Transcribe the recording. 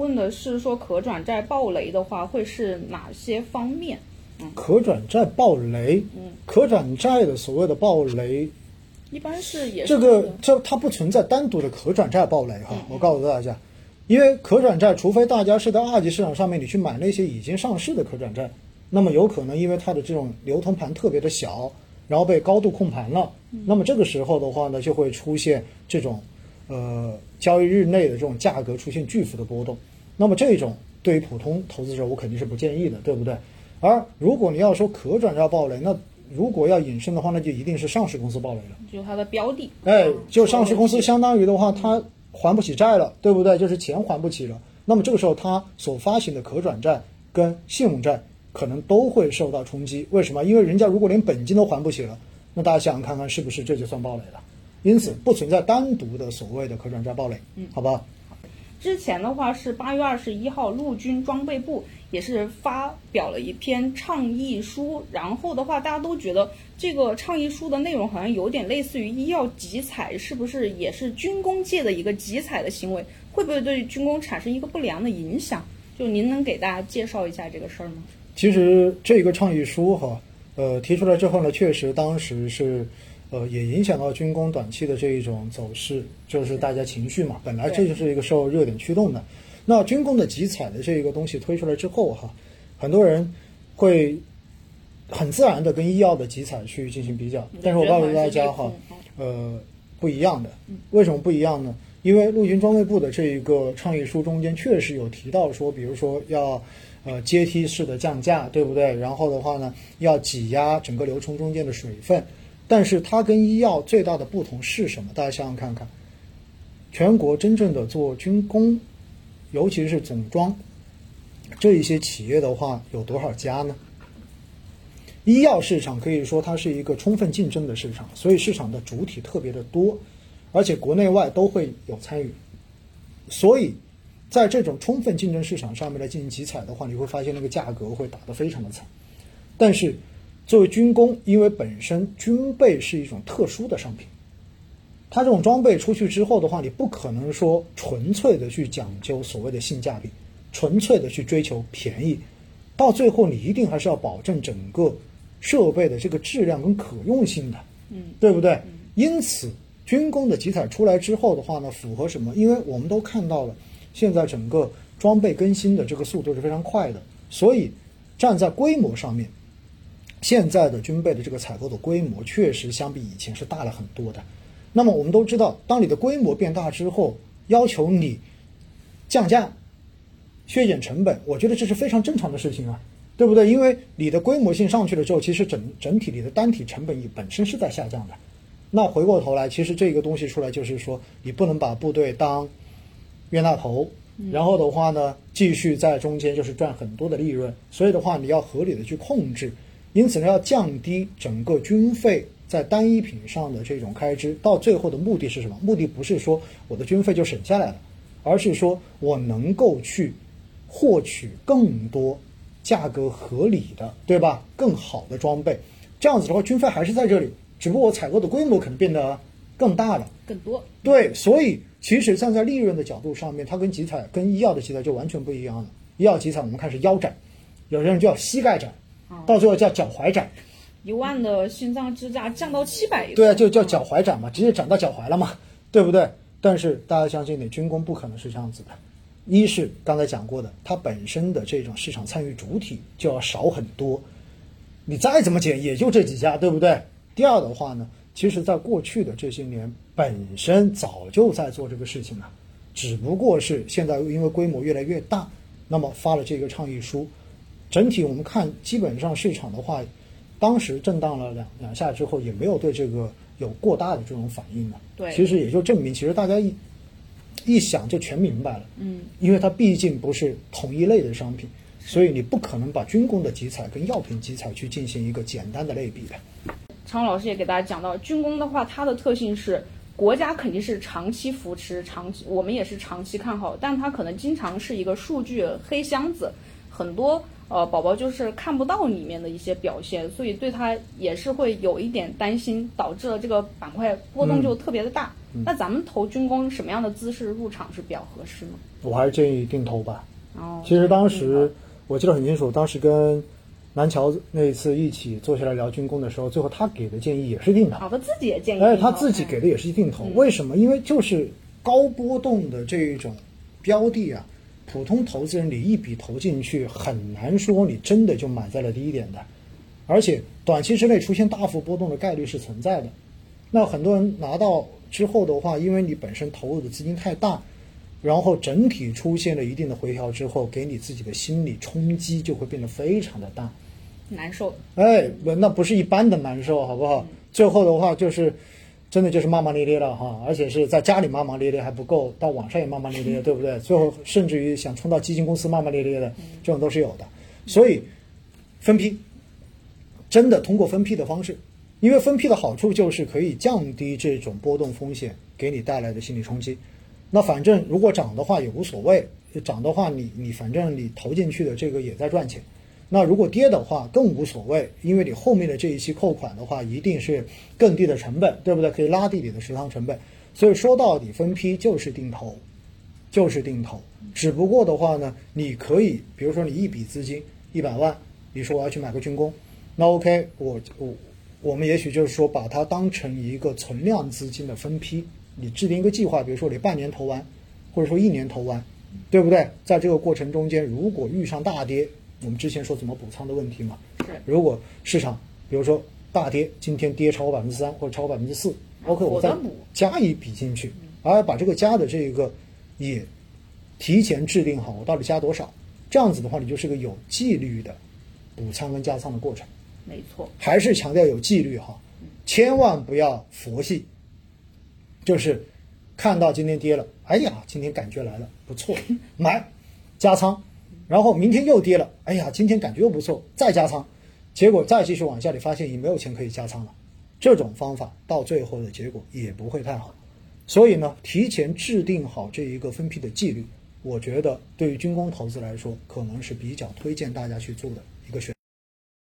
问的是说可转债暴雷的话会是哪些方面？嗯。可转债暴雷，嗯，可转债的所谓的暴雷，一般是也是这个这它不存在单独的可转债暴雷哈，我告诉大家，因为可转债，除非大家是在二级市场上面你去买那些已经上市的可转债，那么有可能因为它的这种流通盘特别的小，然后被高度控盘了，那么这个时候的话呢，就会出现这种呃交易日内的这种价格出现巨幅的波动，那么这种对于普通投资者我肯定是不建议的，对不对？而如果你要说可转债暴雷，那如果要引申的话，那就一定是上市公司暴雷了。就它的标的，哎，就上市公司相当于的话，它还不起债了，对不对？就是钱还不起了。那么这个时候，它所发行的可转债跟信用债可能都会受到冲击。为什么？因为人家如果连本金都还不起了，那大家想想看看，是不是这就算暴雷了？因此，不存在单独的所谓的可转债暴雷，嗯，好吧？之前的话是八月二十一号，陆军装备部也是发表了一篇倡议书，然后的话大家都觉得这个倡议书的内容好像有点类似于医药集采，是不是也是军工界的一个集采的行为？会不会对军工产生一个不良的影响？就您能给大家介绍一下这个事儿吗？其实这个倡议书哈，呃，提出来之后呢，确实当时是。呃，也影响到军工短期的这一种走势，就是大家情绪嘛，本来这就是一个受热点驱动的。那军工的集采的这一个东西推出来之后哈，很多人会很自然的跟医药的集采去进行比较。但是我告诉大家哈，呃，不一样的。为什么不一样呢？因为陆军装备部的这一个倡议书中间确实有提到说，比如说要呃阶梯式的降价，对不对？然后的话呢，要挤压整个流程中间的水分。但是它跟医药最大的不同是什么？大家想想看看，全国真正的做军工，尤其是总装这一些企业的话，有多少家呢？医药市场可以说它是一个充分竞争的市场，所以市场的主体特别的多，而且国内外都会有参与。所以在这种充分竞争市场上面来进行集采的话，你会发现那个价格会打得非常的惨。但是作为军工，因为本身军备是一种特殊的商品，它这种装备出去之后的话，你不可能说纯粹的去讲究所谓的性价比，纯粹的去追求便宜，到最后你一定还是要保证整个设备的这个质量跟可用性的，嗯，对不对？因此，军工的集采出来之后的话呢，符合什么？因为我们都看到了，现在整个装备更新的这个速度是非常快的，所以站在规模上面。现在的军备的这个采购的规模确实相比以前是大了很多的。那么我们都知道，当你的规模变大之后，要求你降价、削减成本，我觉得这是非常正常的事情啊，对不对？因为你的规模性上去了之后，其实整整体你的单体成本也本身是在下降的。那回过头来，其实这个东西出来就是说，你不能把部队当冤大头，然后的话呢，继续在中间就是赚很多的利润。所以的话，你要合理的去控制。因此呢，要降低整个军费在单一品上的这种开支，到最后的目的是什么？目的不是说我的军费就省下来了，而是说我能够去获取更多价格合理的，对吧？更好的装备，这样子的话，军费还是在这里，只不过我采购的规模可能变得更大了，更多。对，所以其实站在利润的角度上面，它跟集采、跟医药的集采就完全不一样了。医药集采我们开始腰斩，有些人叫膝盖斩。到最后叫脚踝斩，一万的心脏支架降到七百。对啊，就叫脚踝斩嘛，直接斩到脚踝了嘛，对不对？但是大家相信，你军工不可能是这样子的。一是刚才讲过的，它本身的这种市场参与主体就要少很多，你再怎么减也就这几家，对不对？第二的话呢，其实在过去的这些年，本身早就在做这个事情了，只不过是现在因为规模越来越大，那么发了这个倡议书。整体我们看，基本上市场的话，当时震荡了两两下之后，也没有对这个有过大的这种反应的。对，其实也就证明，其实大家一一想就全明白了。嗯，因为它毕竟不是同一类的商品，所以你不可能把军工的集采跟药品集采去进行一个简单的类比的。常老师也给大家讲到，军工的话，它的特性是国家肯定是长期扶持，长期我们也是长期看好，但它可能经常是一个数据黑箱子。很多呃宝宝就是看不到里面的一些表现，所以对他也是会有一点担心，导致了这个板块波动就特别的大。那咱们投军工什么样的姿势入场是比较合适呢？我还是建议定投吧。哦，其实当时我记得很清楚，当时跟南桥那一次一起坐下来聊军工的时候，最后他给的建议也是定投。好，他自己也建议。哎，他自己给的也是定投。为什么？因为就是高波动的这一种标的啊，普通投资人你一笔投进去，很难说你真的就买在了低点的，而且短期之内出现大幅波动的概率是存在的。那很多人拿到之后的话，因为你本身投入的资金太大，然后整体出现了一定的回调之后，给你自己的心理冲击就会变得非常的大。难受，哎，那不是一般的难受，好不好？最后的话就是，真的就是骂骂咧咧了哈，而且是在家里骂骂咧咧还不够，到网上也骂骂咧咧，对不对？最后甚至于想冲到基金公司骂骂咧咧的，这种都是有的。所以分批，真的通过分批的方式，因为分批的好处就是可以降低这种波动风险给你带来的心理冲击。那反正如果涨的话也无所谓，涨的话你你反正你投进去的这个也在赚钱。那如果跌的话更无所谓，因为你后面的这一期扣款的话，一定是更低的成本，对不对？可以拉低你的持仓成本。所以说到底，分批就是定投，就是定投。只不过的话呢，你可以，比如说你一笔资金一百万，你说我要去买个军工，那 OK，我我我们也许就是说把它当成一个存量资金的分批，你制定一个计划，比如说你半年投完，或者说一年投完，对不对？在这个过程中间，如果遇上大跌，我们之前说怎么补仓的问题嘛？是。如果市场比如说大跌，今天跌超过百分之三或者超过百分之四，OK，我再加一笔进去，而把这个加的这个也提前制定好，我到底加多少？这样子的话，你就是个有纪律的补仓跟加仓的过程。没错。还是强调有纪律哈，千万不要佛系。就是看到今天跌了，哎呀，今天感觉来了，不错，买加仓。然后明天又跌了，哎呀，今天感觉又不错，再加仓，结果再继续往下，你发现已经没有钱可以加仓了。这种方法到最后的结果也不会太好。所以呢，提前制定好这一个分批的纪律，我觉得对于军工投资来说，可能是比较推荐大家去做的。